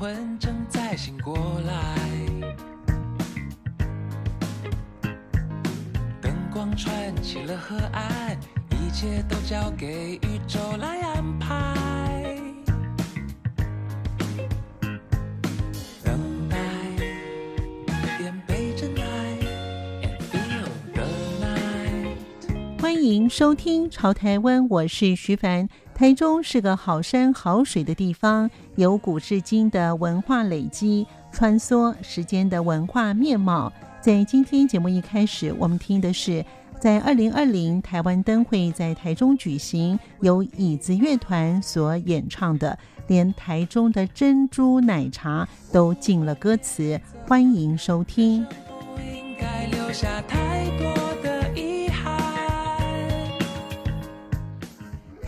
魂正在醒过来。灯光串起了河岸，一切都交给宇宙来安排。欢迎收听潮台湾，我是徐凡。台中是个好山好水的地方，有古至今的文化累积，穿梭时间的文化面貌。在今天节目一开始，我们听的是在二零二零台湾灯会在台中举行，由椅子乐团所演唱的，连台中的珍珠奶茶都进了歌词。欢迎收听。不应该留下太多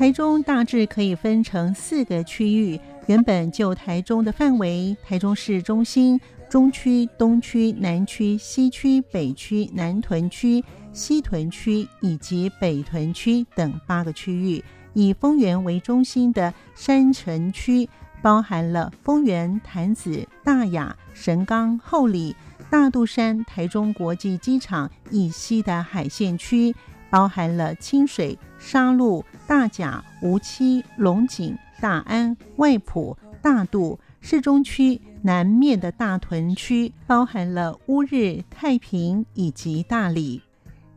台中大致可以分成四个区域。原本就台中的范围，台中市中心、中区、东区、南区、西区、北区、南屯区、西屯区以及北屯区等八个区域。以丰原为中心的山城区，包含了丰原、潭子、大雅、神冈、后里、大肚山、台中国际机场以西的海线区。包含了清水、沙鹿、大甲、梧栖、龙井、大安、外埔、大肚；市中区南面的大屯区，包含了乌日、太平以及大里。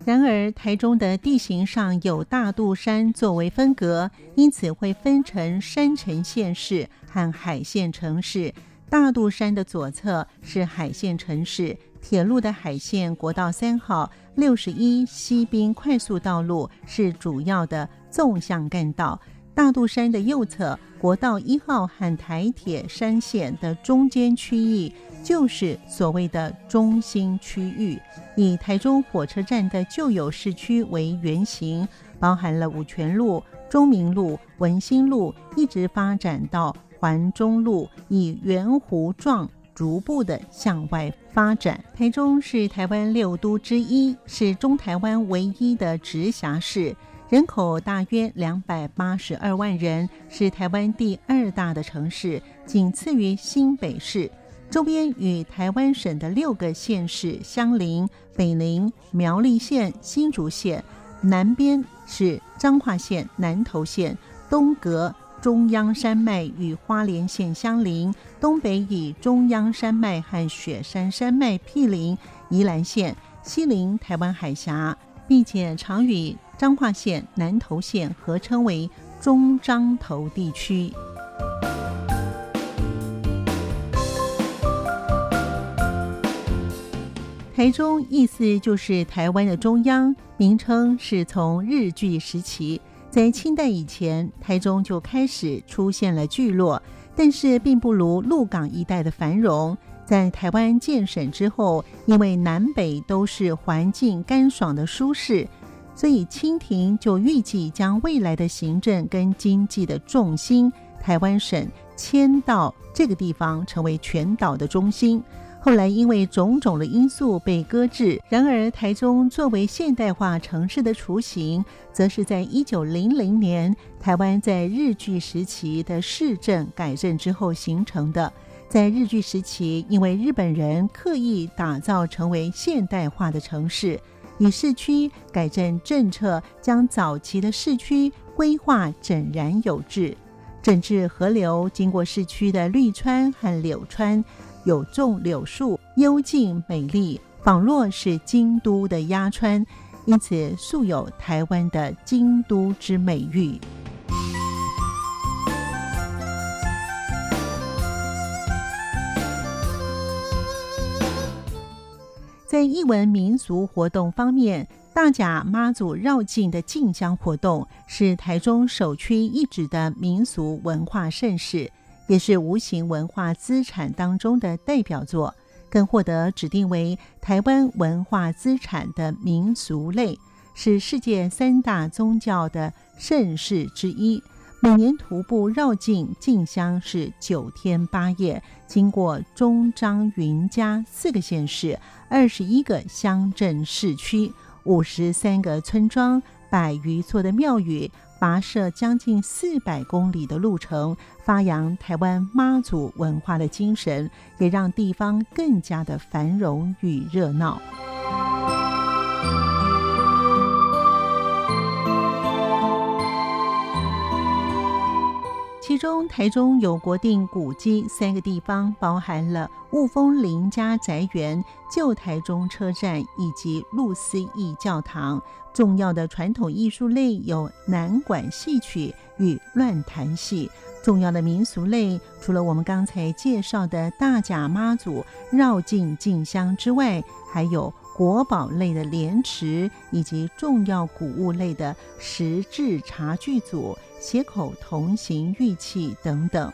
然而，台中的地形上有大肚山作为分隔，因此会分成山城县市和海线城市。大肚山的左侧是海线城市。铁路的海线国道三号、六十一西滨快速道路是主要的纵向干道。大肚山的右侧，国道一号和台铁山线的中间区域就是所谓的中心区域。以台中火车站的旧有市区为原型，包含了五权路、中明路、文心路，一直发展到环中路，以圆弧状。逐步的向外发展。台中是台湾六都之一，是中台湾唯一的直辖市，人口大约两百八十二万人，是台湾第二大的城市，仅次于新北市。周边与台湾省的六个县市相邻，北邻苗栗县、新竹县，南边是彰化县南投县，东隔。中央山脉与花莲县相邻，东北以中央山脉和雪山山脉毗邻宜兰县，西临台湾海峡，并且常与彰化县南投县合称为中彰投地区。台中意思就是台湾的中央，名称是从日据时期。在清代以前，台中就开始出现了聚落，但是并不如鹿港一带的繁荣。在台湾建省之后，因为南北都是环境干爽的舒适，所以清廷就预计将未来的行政跟经济的重心，台湾省迁到这个地方，成为全岛的中心。后来因为种种的因素被搁置。然而，台中作为现代化城市的雏形，则是在一九零零年台湾在日据时期的市政改正之后形成的。在日据时期，因为日本人刻意打造成为现代化的城市，以市区改正政策将早期的市区规划整然有致，整治河流经过市区的绿川和柳川。有种柳树，幽静美丽，仿若是京都的鸭川，因此素有台湾的京都之美誉。在艺文民俗活动方面，大甲妈祖绕境的进香活动是台中首屈一指的民俗文化盛事。也是无形文化资产当中的代表作，更获得指定为台湾文化资产的民俗类，是世界三大宗教的盛事之一。每年徒步绕境进香是九天八夜，经过中彰云嘉四个县市、二十一个乡镇市区、五十三个村庄、百余座的庙宇，跋涉将近四百公里的路程，发扬台湾妈祖文化的精神，也让地方更加的繁荣与热闹。其中，台中有国定古迹三个地方，包含了雾峰林家宅园、旧台中车站以及路思义教堂。重要的传统艺术类有南管戏曲与乱弹戏。重要的民俗类，除了我们刚才介绍的大甲妈祖绕境进香之外，还有国宝类的莲池，以及重要古物类的石制茶具组。斜口铜形玉器等等。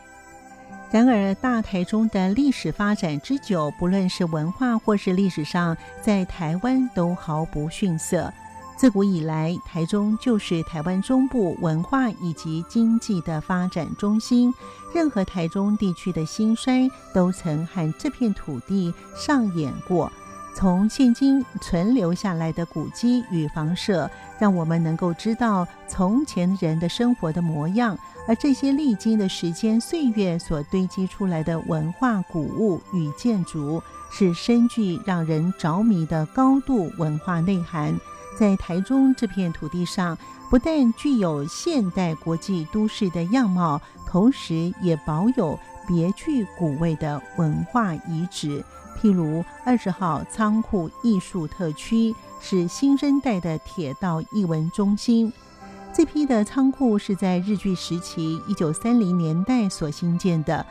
然而，大台中的历史发展之久，不论是文化或是历史上，在台湾都毫不逊色。自古以来，台中就是台湾中部文化以及经济的发展中心。任何台中地区的兴衰，都曾和这片土地上演过。从现今存留下来的古迹与房舍，让我们能够知道从前人的生活的模样，而这些历经的时间岁月所堆积出来的文化古物与建筑，是深具让人着迷的高度文化内涵。在台中这片土地上，不但具有现代国际都市的样貌，同时也保有别具古味的文化遗址。譬如二十号仓库艺术特区是新生代的铁道艺文中心，这批的仓库是在日据时期一九三零年代所兴建的。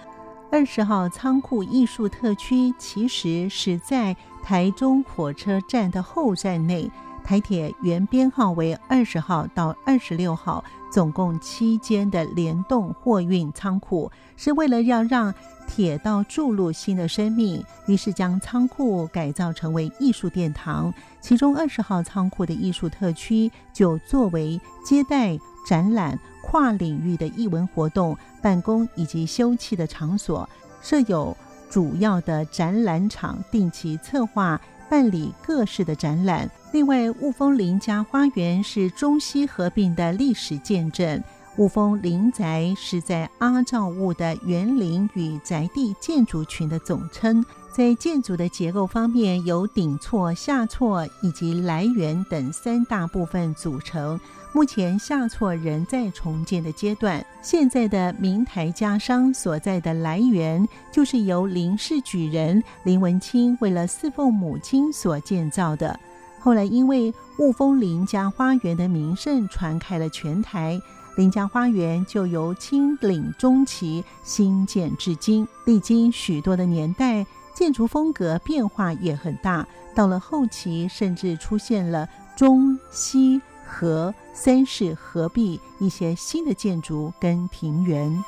二十号仓库艺术特区其实是在台中火车站的后站内，台铁原编号为二十号到二十六号，总共七间的联动货运仓库，是为了要让铁道注入新的生命，于是将仓库改造成为艺术殿堂。其中二十号仓库的艺术特区就作为接待、展览、跨领域的艺文活动、办公以及休憩的场所，设有主要的展览场，定期策划办理各式的展览。另外，雾峰林家花园是中西合并的历史见证。雾峰林宅是在阿照物的园林与宅地建筑群的总称，在建筑的结构方面，由顶错、下错以及来源等三大部分组成。目前下错仍在重建的阶段。现在的明台家商所在的来源，就是由林氏举人林文清为了侍奉母亲所建造的。后来因为雾峰林家花园的名声传开了全台。林家花园就由清领中期兴建至今，历经许多的年代，建筑风格变化也很大。到了后期，甚至出现了中西和三世合璧一些新的建筑跟庭园。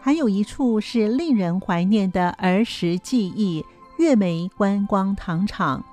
还有一处是令人怀念的儿时记忆。月眉观光糖厂，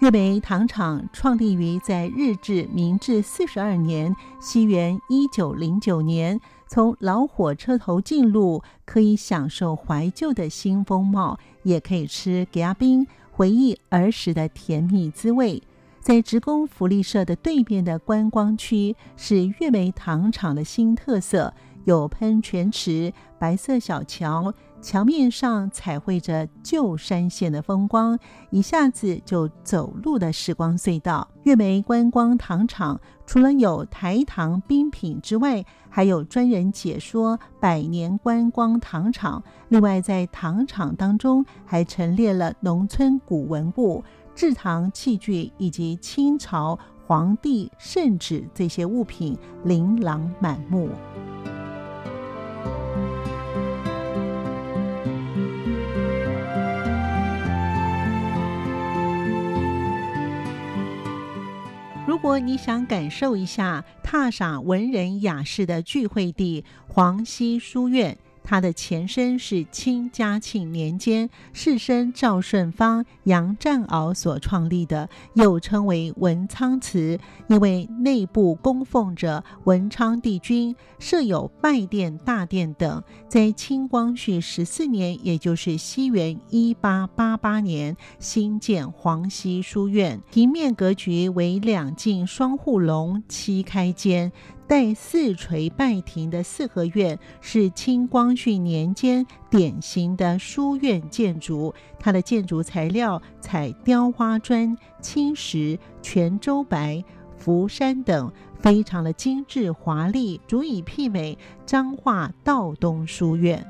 月眉糖厂创立于在日治明治四十二年，西元一九零九年。从老火车头进入，可以享受怀旧的新风貌，也可以吃夹冰，回忆儿时的甜蜜滋味。在职工福利社的对面的观光区，是月梅糖厂的新特色，有喷泉池、白色小桥。墙面上彩绘着旧山线的风光，一下子就走入了时光隧道。月眉观光糖厂除了有台糖冰品之外，还有专人解说百年观光糖厂。另外，在糖厂当中还陈列了农村古文物、制糖器具以及清朝皇帝圣旨这些物品，琳琅满目。果你想感受一下，踏上文人雅士的聚会地黄溪书院。它的前身是清嘉庆年间士绅赵顺芳、杨占鳌所创立的，又称为文昌祠，因为内部供奉着文昌帝君，设有拜殿、大殿等。在清光绪十四年，也就是西元一八八八年，新建黄溪书院，平面格局为两进双护龙、七开间。在四垂拜亭的四合院是清光绪年间典型的书院建筑，它的建筑材料采雕花砖、青石、泉州白、福山等，非常的精致华丽，足以媲美彰化道东书院。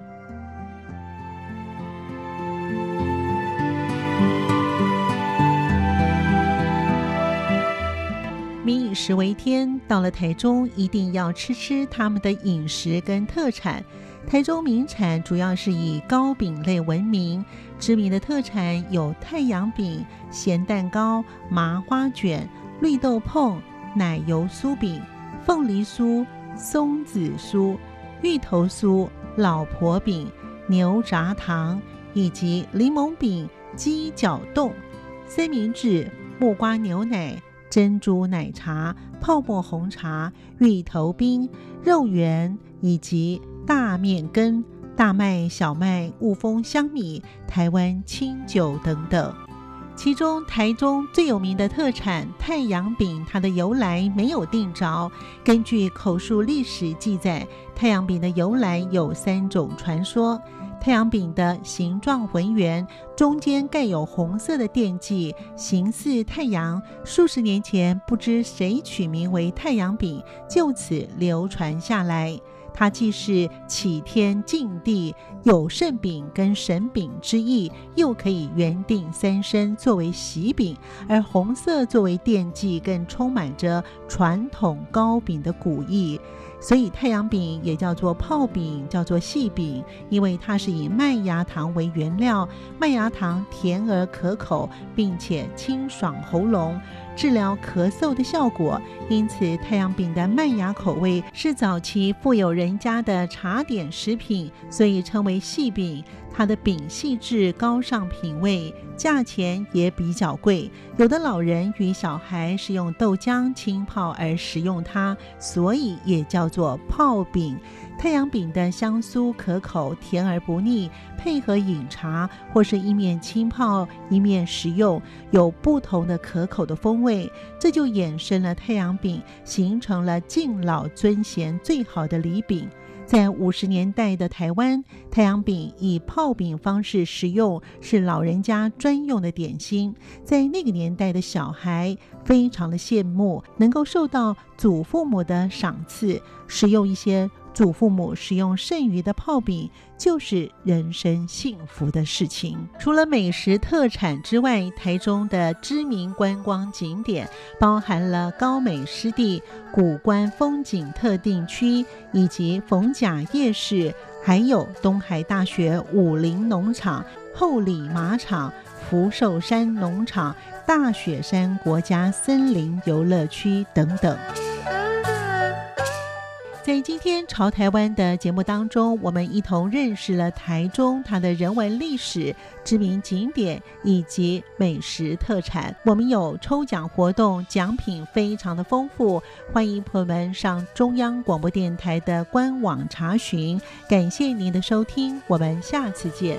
食为天，到了台中一定要吃吃他们的饮食跟特产。台中名产主要是以糕饼类闻名，知名的特产有太阳饼、咸蛋糕、麻花卷、绿豆椪、奶油酥饼、凤梨酥、松子酥、芋头酥、老婆饼、牛轧糖，以及柠檬饼、鸡脚冻、三明治、木瓜牛奶。珍珠奶茶、泡沫红茶、芋头冰、肉圆以及大面羹、大麦、小麦、雾峰香米、台湾清酒等等。其中，台中最有名的特产太阳饼，它的由来没有定着。根据口述历史记载，太阳饼的由来有三种传说。太阳饼的形状浑圆，中间盖有红色的奠记，形似太阳。数十年前，不知谁取名为太阳饼，就此流传下来。它既是启天敬地有圣饼跟神饼之意，又可以圆顶三生作为喜饼，而红色作为奠记，更充满着传统糕饼的古意。所以太阳饼也叫做泡饼，叫做细饼，因为它是以麦芽糖为原料，麦芽糖甜而可口，并且清爽喉咙，治疗咳嗽的效果。因此，太阳饼的麦芽口味是早期富有人家的茶点食品，所以称为细饼。它的饼细致、高尚品味，价钱也比较贵。有的老人与小孩是用豆浆浸泡而食用它，所以也叫做泡饼。太阳饼的香酥可口，甜而不腻，配合饮茶或是一面浸泡一面食用，有不同的可口的风味。这就衍生了太阳饼，形成了敬老尊贤最好的礼饼。在五十年代的台湾，太阳饼以泡饼方式食用，是老人家专用的点心。在那个年代的小孩非常的羡慕，能够受到祖父母的赏赐，食用一些。祖父母使用剩余的泡饼，就是人生幸福的事情。除了美食特产之外，台中的知名观光景点包含了高美湿地、古关风景特定区，以及逢甲夜市，还有东海大学武陵农场、后里马场、福寿山农场、大雪山国家森林游乐区等等。在今天潮台湾的节目当中，我们一同认识了台中它的人文历史、知名景点以及美食特产。我们有抽奖活动，奖品非常的丰富，欢迎朋友们上中央广播电台的官网查询。感谢您的收听，我们下次见。